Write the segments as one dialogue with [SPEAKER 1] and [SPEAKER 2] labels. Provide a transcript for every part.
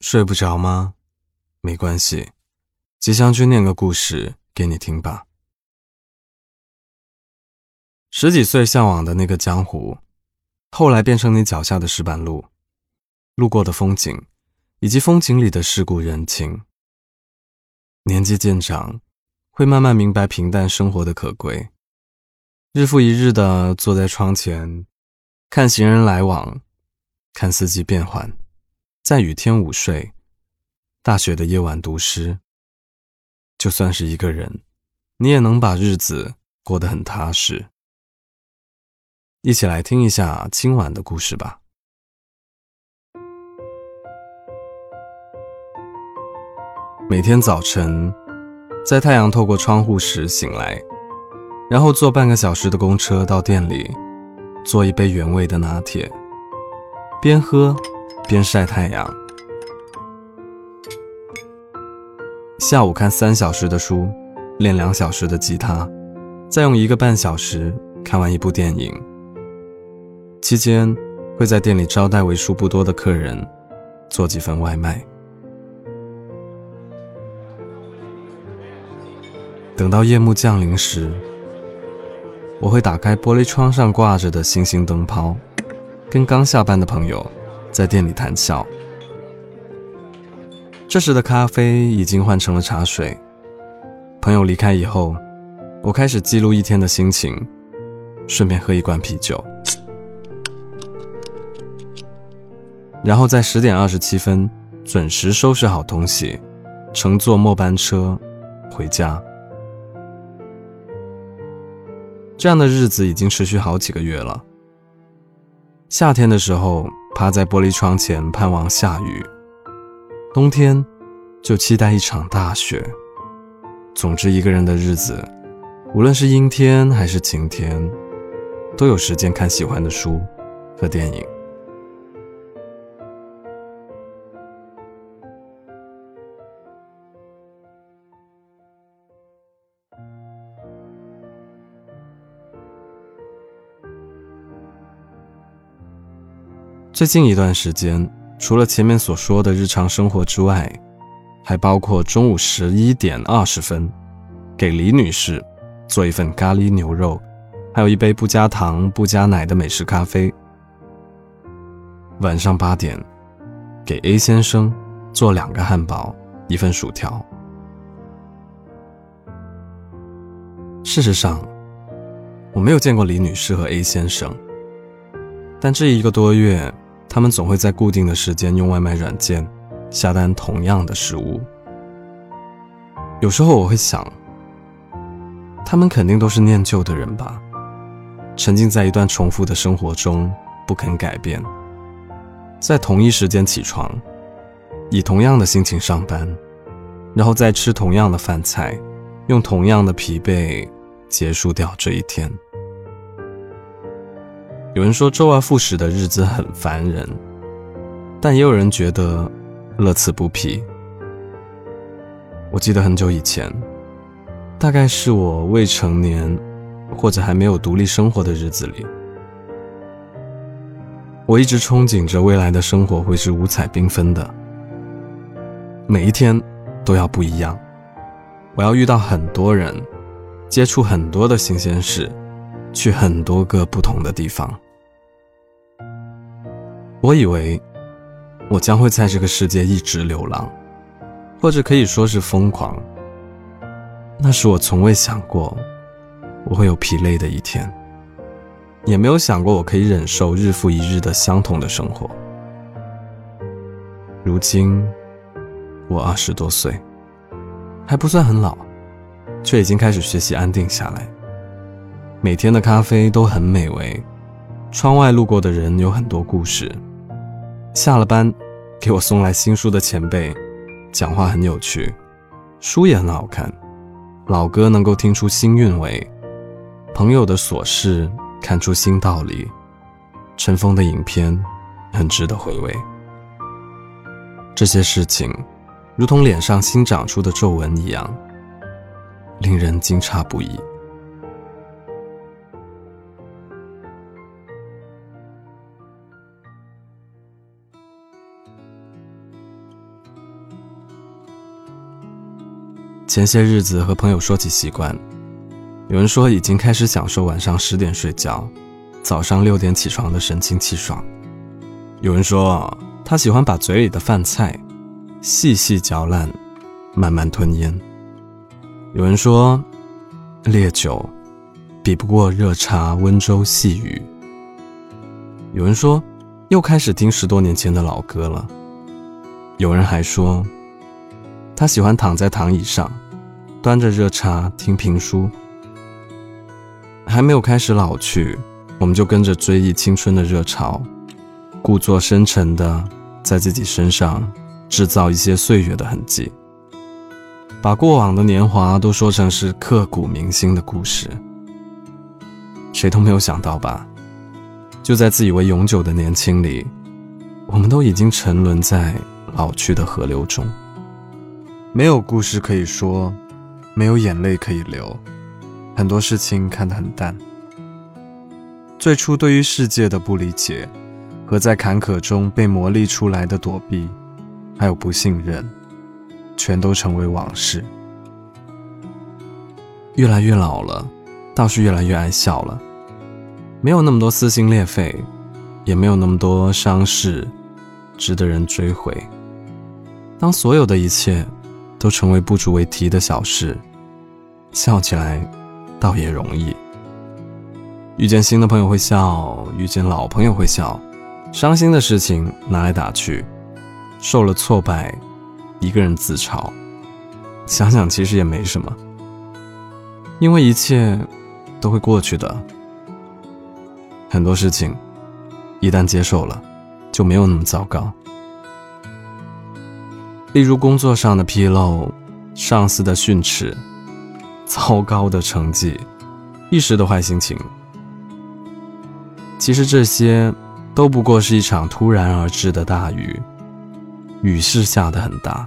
[SPEAKER 1] 睡不着吗？没关系，吉祥君念个故事给你听吧。十几岁向往的那个江湖，后来变成你脚下的石板路，路过的风景，以及风景里的世故人情。年纪渐长，会慢慢明白平淡生活的可贵，日复一日的坐在窗前，看行人来往，看四季变换。在雨天午睡，大雪的夜晚读诗。就算是一个人，你也能把日子过得很踏实。一起来听一下今晚的故事吧。每天早晨，在太阳透过窗户时醒来，然后坐半个小时的公车到店里，做一杯原味的拿铁，边喝。边晒太阳，下午看三小时的书，练两小时的吉他，再用一个半小时看完一部电影。期间会在店里招待为数不多的客人，做几份外卖。等到夜幕降临时，我会打开玻璃窗上挂着的星星灯泡，跟刚下班的朋友。在店里谈笑，这时的咖啡已经换成了茶水。朋友离开以后，我开始记录一天的心情，顺便喝一罐啤酒，然后在十点二十七分准时收拾好东西，乘坐末班车回家。这样的日子已经持续好几个月了。夏天的时候。趴在玻璃窗前盼望下雨，冬天就期待一场大雪。总之，一个人的日子，无论是阴天还是晴天，都有时间看喜欢的书和电影。最近一段时间，除了前面所说的日常生活之外，还包括中午十一点二十分，给李女士做一份咖喱牛肉，还有一杯不加糖不加奶的美式咖啡；晚上八点，给 A 先生做两个汉堡，一份薯条。事实上，我没有见过李女士和 A 先生，但这一个多月。他们总会在固定的时间用外卖软件下单同样的食物。有时候我会想，他们肯定都是念旧的人吧，沉浸在一段重复的生活中不肯改变，在同一时间起床，以同样的心情上班，然后再吃同样的饭菜，用同样的疲惫结束掉这一天。有人说周而复始的日子很烦人，但也有人觉得乐此不疲。我记得很久以前，大概是我未成年或者还没有独立生活的日子里，我一直憧憬着未来的生活会是五彩缤纷的，每一天都要不一样，我要遇到很多人，接触很多的新鲜事，去很多个不同的地方。我以为我将会在这个世界一直流浪，或者可以说是疯狂。那是我从未想过我会有疲累的一天，也没有想过我可以忍受日复一日的相同的生活。如今我二十多岁，还不算很老，却已经开始学习安定下来。每天的咖啡都很美味，窗外路过的人有很多故事。下了班，给我送来新书的前辈，讲话很有趣，书也很好看，老歌能够听出新韵味，朋友的琐事看出新道理，尘封的影片很值得回味。这些事情，如同脸上新长出的皱纹一样，令人惊诧不已。前些日子和朋友说起习惯，有人说已经开始享受晚上十点睡觉，早上六点起床的神清气爽；有人说他喜欢把嘴里的饭菜细细嚼烂，慢慢吞咽；有人说烈酒比不过热茶温州细雨；有人说又开始听十多年前的老歌了；有人还说。他喜欢躺在躺椅上，端着热茶听评书。还没有开始老去，我们就跟着追忆青春的热潮，故作深沉的在自己身上制造一些岁月的痕迹，把过往的年华都说成是刻骨铭心的故事。谁都没有想到吧？就在自以为永久的年轻里，我们都已经沉沦在老去的河流中。没有故事可以说，没有眼泪可以流，很多事情看得很淡。最初对于世界的不理解，和在坎坷中被磨砺出来的躲避，还有不信任，全都成为往事。越来越老了，倒是越来越爱笑了，没有那么多撕心裂肺，也没有那么多伤势，值得人追悔。当所有的一切。都成为不足为提的小事，笑起来倒也容易。遇见新的朋友会笑，遇见老朋友会笑，伤心的事情拿来打趣，受了挫败，一个人自嘲。想想其实也没什么，因为一切都会过去的。很多事情一旦接受了，就没有那么糟糕。例如工作上的纰漏、上司的训斥、糟糕的成绩、一时的坏心情，其实这些都不过是一场突然而至的大雨，雨是下的很大，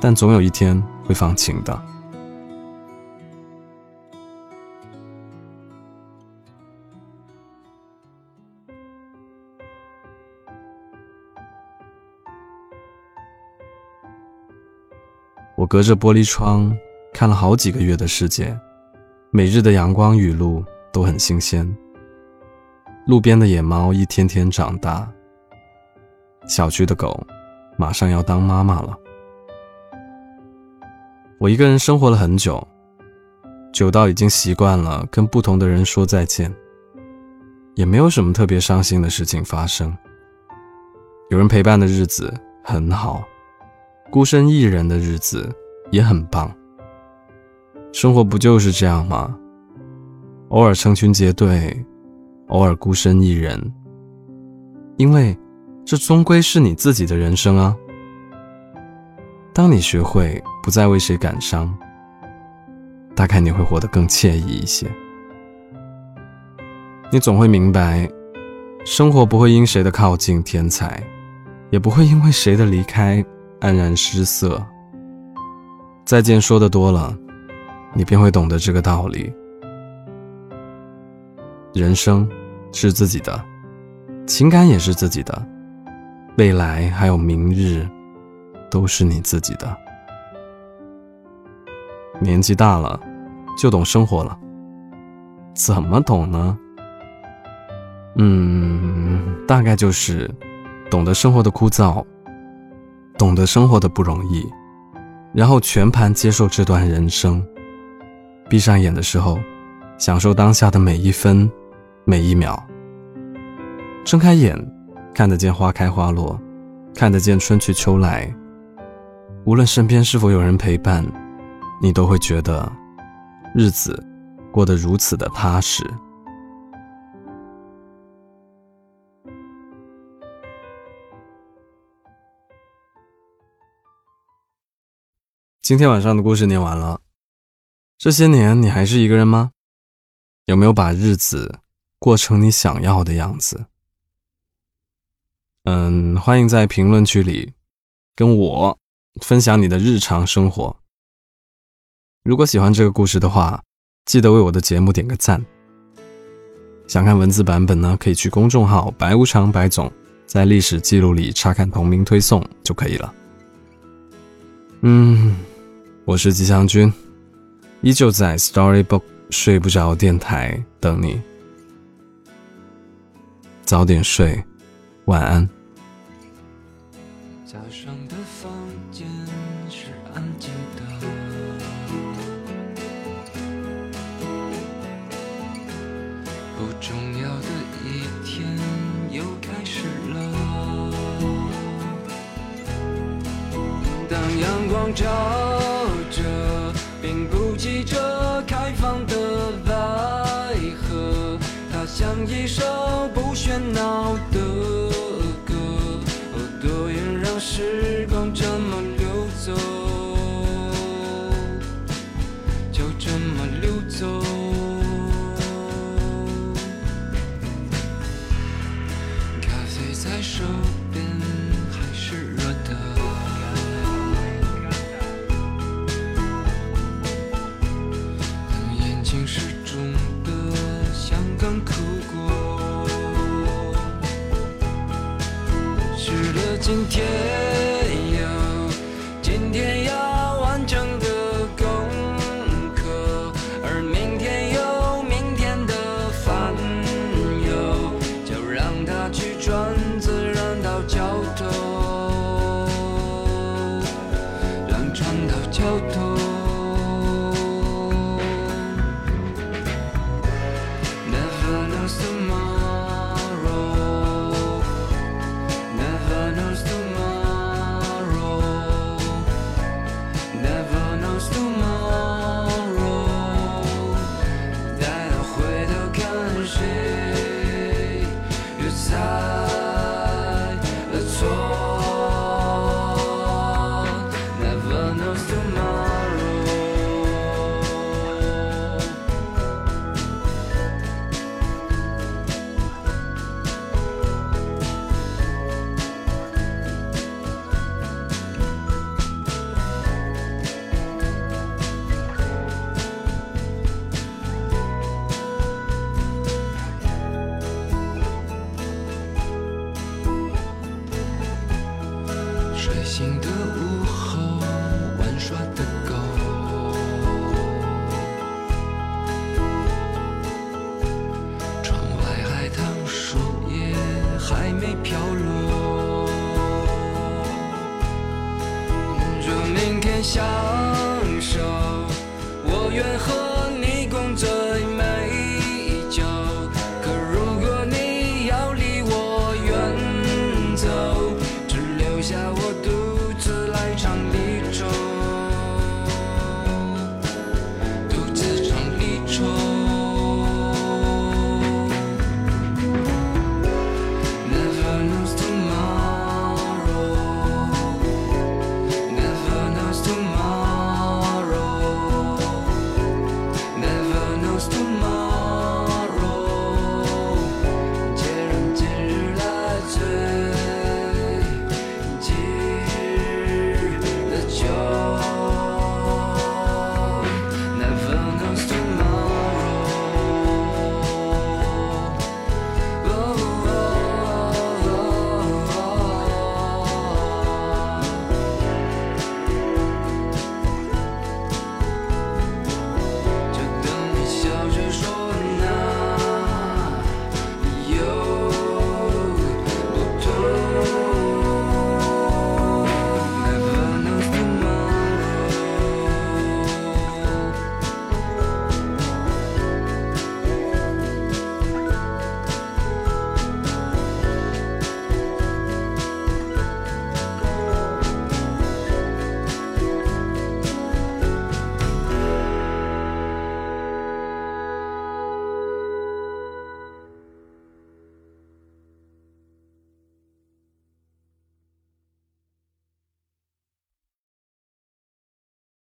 [SPEAKER 1] 但总有一天会放晴的。隔着玻璃窗看了好几个月的世界，每日的阳光雨露都很新鲜。路边的野猫一天天长大，小区的狗马上要当妈妈了。我一个人生活了很久，久到已经习惯了跟不同的人说再见，也没有什么特别伤心的事情发生。有人陪伴的日子很好。孤身一人的日子也很棒。生活不就是这样吗？偶尔成群结队，偶尔孤身一人。因为这终归是你自己的人生啊。当你学会不再为谁感伤，大概你会活得更惬意一些。你总会明白，生活不会因谁的靠近添彩，也不会因为谁的离开。黯然失色。再见说的多了，你便会懂得这个道理。人生是自己的，情感也是自己的，未来还有明日，都是你自己的。年纪大了，就懂生活了。怎么懂呢？嗯，大概就是懂得生活的枯燥。懂得生活的不容易，然后全盘接受这段人生。闭上眼的时候，享受当下的每一分、每一秒。睁开眼，看得见花开花落，看得见春去秋来。无论身边是否有人陪伴，你都会觉得日子过得如此的踏实。今天晚上的故事念完了。这些年你还是一个人吗？有没有把日子过成你想要的样子？嗯，欢迎在评论区里跟我分享你的日常生活。如果喜欢这个故事的话，记得为我的节目点个赞。想看文字版本呢，可以去公众号“白无常白总”在历史记录里查看同名推送就可以了。嗯。我是吉祥君，依旧在 Storybook 睡不着电台等你。早点睡，晚安。
[SPEAKER 2] 早上的房间是安静的，不重要的一天又开始了。当阳光照，并不急着开放的百合，它像一首不喧闹的歌。哦，多远让时光这么流走，就这么溜走。咖啡在手边相守，我愿和